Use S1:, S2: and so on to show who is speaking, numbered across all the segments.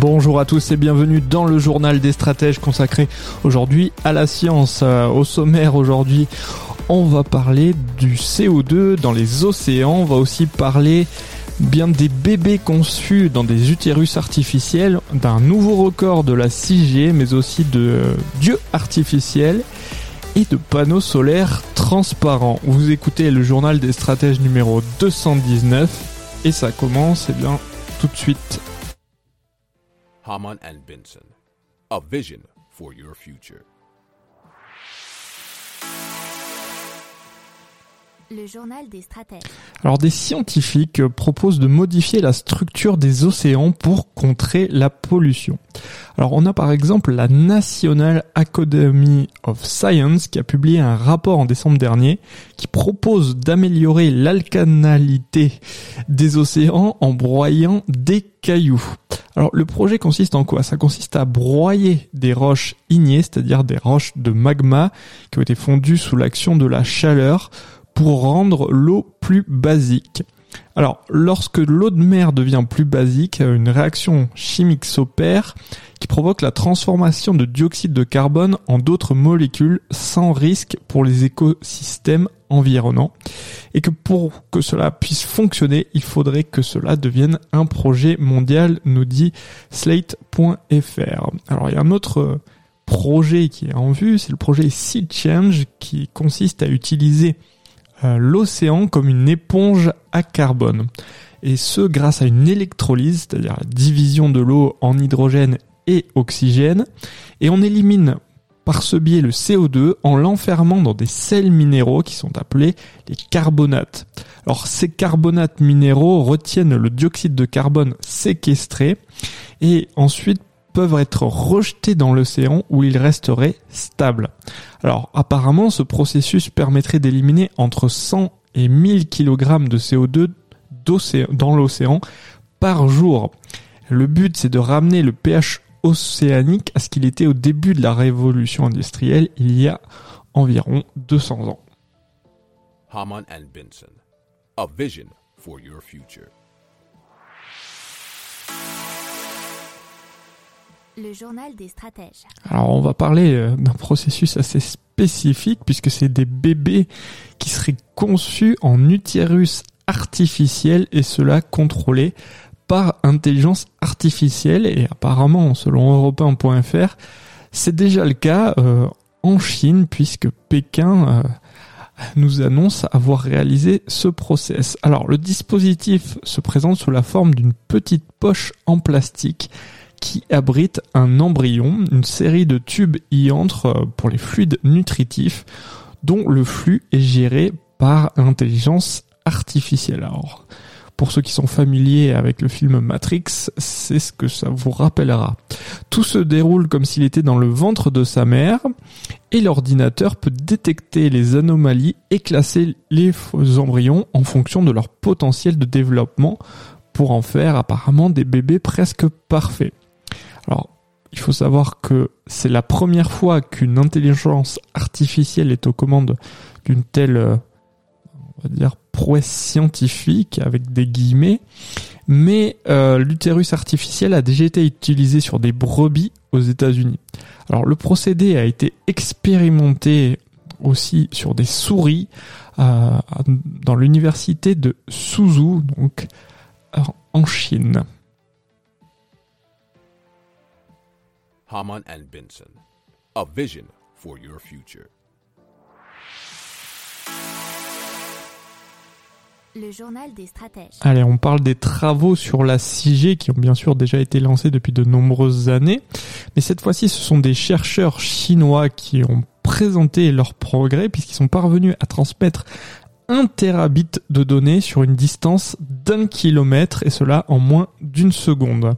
S1: Bonjour à tous et bienvenue dans le journal des stratèges consacré aujourd'hui à la science. Euh, Au sommaire aujourd'hui, on va parler du CO2 dans les océans, on va aussi parler bien des bébés conçus dans des utérus artificiels, d'un nouveau record de la 6G, mais aussi de dieux artificiels et de panneaux solaires transparents. Vous écoutez le journal des stratèges numéro 219 et ça commence eh bien tout de suite.
S2: Haman and Benson, a vision for your future.
S3: Le journal des stratèges.
S1: Alors des scientifiques proposent de modifier la structure des océans pour contrer la pollution. Alors on a par exemple la National Academy of Science qui a publié un rapport en décembre dernier qui propose d'améliorer l'alcanalité des océans en broyant des cailloux. Alors le projet consiste en quoi? Ça consiste à broyer des roches ignées, c'est-à-dire des roches de magma qui ont été fondues sous l'action de la chaleur pour rendre l'eau plus basique. Alors, lorsque l'eau de mer devient plus basique, une réaction chimique s'opère qui provoque la transformation de dioxyde de carbone en d'autres molécules sans risque pour les écosystèmes environnants. Et que pour que cela puisse fonctionner, il faudrait que cela devienne un projet mondial, nous dit slate.fr. Alors, il y a un autre projet qui est en vue, c'est le projet Sea Change qui consiste à utiliser euh, l'océan comme une éponge à carbone. Et ce grâce à une électrolyse, c'est-à-dire la division de l'eau en hydrogène et oxygène. Et on élimine par ce biais le CO2 en l'enfermant dans des sels minéraux qui sont appelés les carbonates. Alors ces carbonates minéraux retiennent le dioxyde de carbone séquestré et ensuite peuvent être rejetés dans l'océan où ils resteraient stables. Alors apparemment ce processus permettrait d'éliminer entre 100 et 1000 kg de CO2 dans l'océan par jour. Le but c'est de ramener le pH océanique à ce qu'il était au début de la révolution industrielle il y a environ 200 ans.
S2: Haman and Benson, a vision for your future.
S3: Le journal des stratèges.
S1: Alors on va parler euh, d'un processus assez spécifique puisque c'est des bébés qui seraient conçus en utérus artificiel et cela contrôlé par intelligence artificielle et apparemment selon européen.fr c'est déjà le cas euh, en Chine puisque Pékin euh, nous annonce avoir réalisé ce process. Alors le dispositif se présente sous la forme d'une petite poche en plastique qui abrite un embryon. Une série de tubes y entrent euh, pour les fluides nutritifs dont le flux est géré par intelligence artificielle. Pour ceux qui sont familiers avec le film Matrix, c'est ce que ça vous rappellera. Tout se déroule comme s'il était dans le ventre de sa mère et l'ordinateur peut détecter les anomalies et classer les embryons en fonction de leur potentiel de développement pour en faire apparemment des bébés presque parfaits. Alors, il faut savoir que c'est la première fois qu'une intelligence artificielle est aux commandes d'une telle, euh, on va dire, prouesse scientifique avec des guillemets. Mais euh, l'utérus artificiel a déjà été utilisé sur des brebis aux États-Unis. Alors, le procédé a été expérimenté aussi sur des souris euh, dans l'université de Suzhou, donc en Chine.
S2: Haman and Benson, a vision for your future.
S1: Allez, on parle des travaux sur la 6G qui ont bien sûr déjà été lancés depuis de nombreuses années. Mais cette fois-ci, ce sont des chercheurs chinois qui ont présenté leurs progrès puisqu'ils sont parvenus à transmettre un terabit de données sur une distance d'un kilomètre et cela en moins d'une seconde.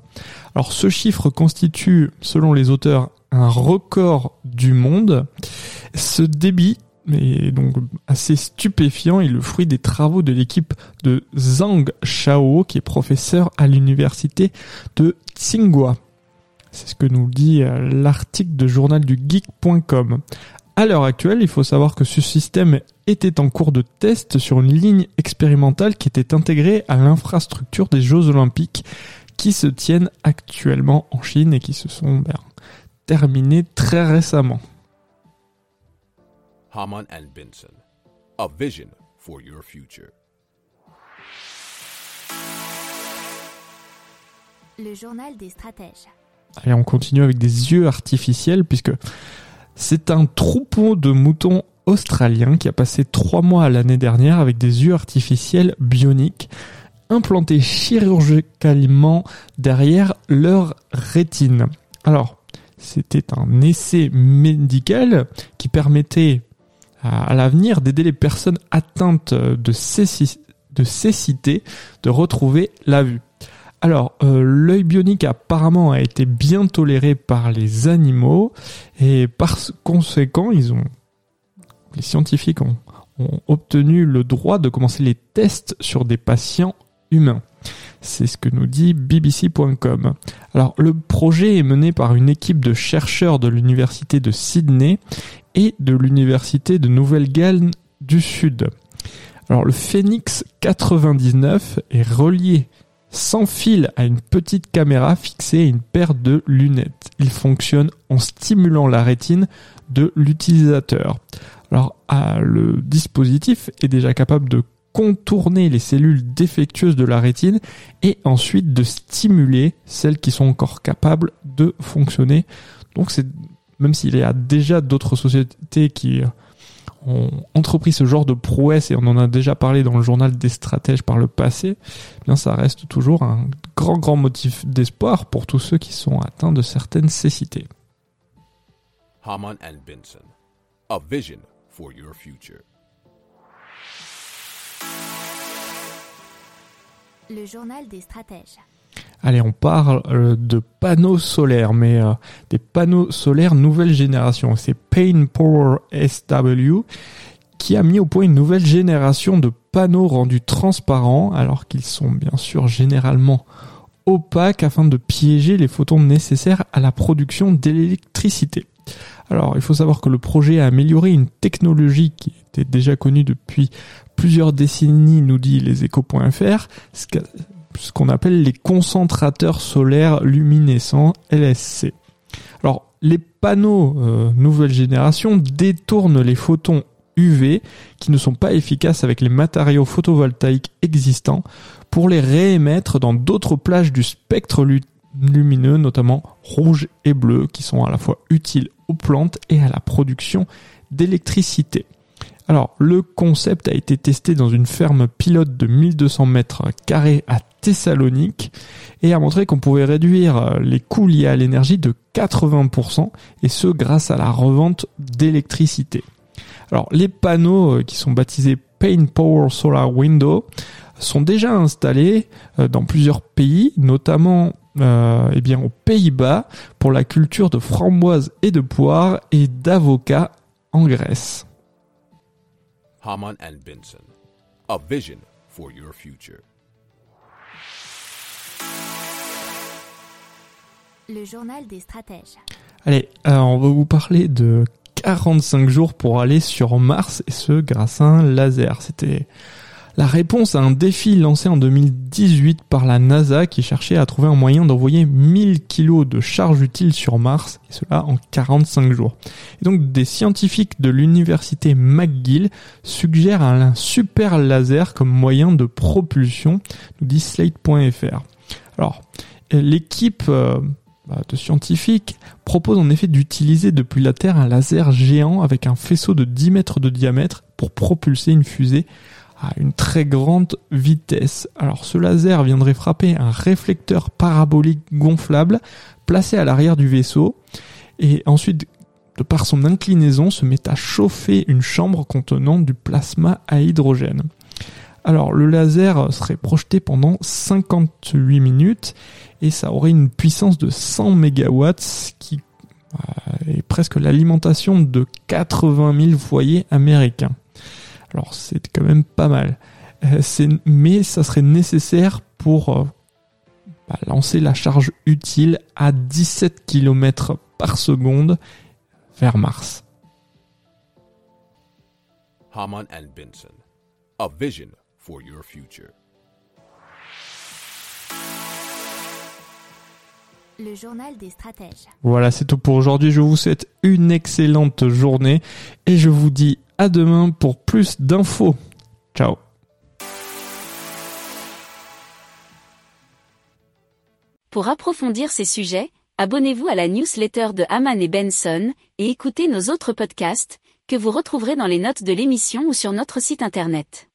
S1: Alors ce chiffre constitue, selon les auteurs, un record du monde. Ce débit est donc assez stupéfiant est le fruit des travaux de l'équipe de Zhang Shao, qui est professeur à l'université de Tsinghua. C'est ce que nous dit euh, l'article de journal du geek.com. À l'heure actuelle, il faut savoir que ce système était en cours de test sur une ligne expérimentale qui était intégrée à l'infrastructure des Jeux Olympiques qui se tiennent actuellement en Chine et qui se sont ben, terminés très récemment.
S2: Haman and Benson. A vision for your future.
S3: Le journal des stratèges.
S1: Allez, on continue avec des yeux artificiels puisque c'est un troupeau de moutons australiens qui a passé trois mois à l'année dernière avec des yeux artificiels bioniques implantés chirurgicalement derrière leur rétine. Alors, c'était un essai médical qui permettait à, l'avenir d'aider les personnes atteintes de, de cécité de retrouver la vue. Alors, euh, l'œil bionique apparemment a été bien toléré par les animaux et par conséquent, ils ont, les scientifiques ont obtenu le droit de commencer les tests sur des patients humains. C'est ce que nous dit BBC.com. Alors, le projet est mené par une équipe de chercheurs de l'université de Sydney et de l'université de Nouvelle-Galles du Sud. Alors, le Phoenix 99 est relié sans fil à une petite caméra fixée à une paire de lunettes. Il fonctionne en stimulant la rétine de l'utilisateur. Alors, ah, le dispositif est déjà capable de contourner les cellules défectueuses de la rétine et ensuite de stimuler celles qui sont encore capables de fonctionner. Donc c'est même s'il y a déjà d'autres sociétés qui ont entrepris ce genre de prouesse et on en a déjà parlé dans le journal des stratèges par le passé, eh bien ça reste toujours un grand grand motif d'espoir pour tous ceux qui sont atteints de certaines cécités.
S2: Haman and Benson. A vision for your future.
S3: Le journal des stratèges.
S1: Allez, on parle euh, de panneaux solaires, mais euh, des panneaux solaires nouvelle génération. C'est Pain Power SW qui a mis au point une nouvelle génération de panneaux rendus transparents, alors qu'ils sont bien sûr généralement opaques afin de piéger les photons nécessaires à la production d'électricité. Alors, il faut savoir que le projet a amélioré une technologie qui était déjà connue depuis plusieurs décennies, nous dit leséchos.fr, ce qu'on appelle les concentrateurs solaires luminescents LSC. Alors, les panneaux euh, nouvelle génération détournent les photons UV qui ne sont pas efficaces avec les matériaux photovoltaïques existants pour les réémettre dans d'autres plages du spectre lumineux, notamment rouge et bleu, qui sont à la fois utiles aux plantes et à la production d'électricité. Alors, le concept a été testé dans une ferme pilote de 1200 mètres carrés à Thessalonique et a montré qu'on pouvait réduire les coûts liés à l'énergie de 80% et ce grâce à la revente d'électricité. Alors, les panneaux euh, qui sont baptisés Pain Power Solar Window sont déjà installés euh, dans plusieurs pays, notamment euh, eh bien aux Pays-Bas pour la culture de framboises et de poires et d'avocats en Grèce.
S2: Haman and Benson. A vision for your future.
S3: Le journal des stratèges.
S1: Allez, alors on va vous parler de 45 jours pour aller sur Mars et ce grâce à un laser. C'était la réponse à un défi lancé en 2018 par la NASA qui cherchait à trouver un moyen d'envoyer 1000 kilos de charge utile sur Mars, et cela en 45 jours. Et donc des scientifiques de l'université McGill suggèrent un super laser comme moyen de propulsion, nous dit Slate.fr. Alors, l'équipe euh, bah, de scientifiques propose en effet d'utiliser depuis la Terre un laser géant avec un faisceau de 10 mètres de diamètre pour propulser une fusée à une très grande vitesse. Alors ce laser viendrait frapper un réflecteur parabolique gonflable placé à l'arrière du vaisseau et ensuite de par son inclinaison se met à chauffer une chambre contenant du plasma à hydrogène. Alors le laser serait projeté pendant 58 minutes et ça aurait une puissance de 100 MW, qui euh, et presque l'alimentation de 80 000 foyers américains. Alors c'est quand même pas mal. Euh, c'est- mais ça serait nécessaire pour euh, bah, lancer la charge utile à 17 km par seconde vers Mars.
S2: Haman and Benson. A vision for your future.
S3: Le journal des stratèges.
S1: Voilà, c'est tout pour aujourd'hui. Je vous souhaite une excellente journée et je vous dis à demain pour plus d'infos. Ciao
S4: Pour approfondir ces sujets, abonnez-vous à la newsletter de Haman et Benson et écoutez nos autres podcasts que vous retrouverez dans les notes de l'émission ou sur notre site internet.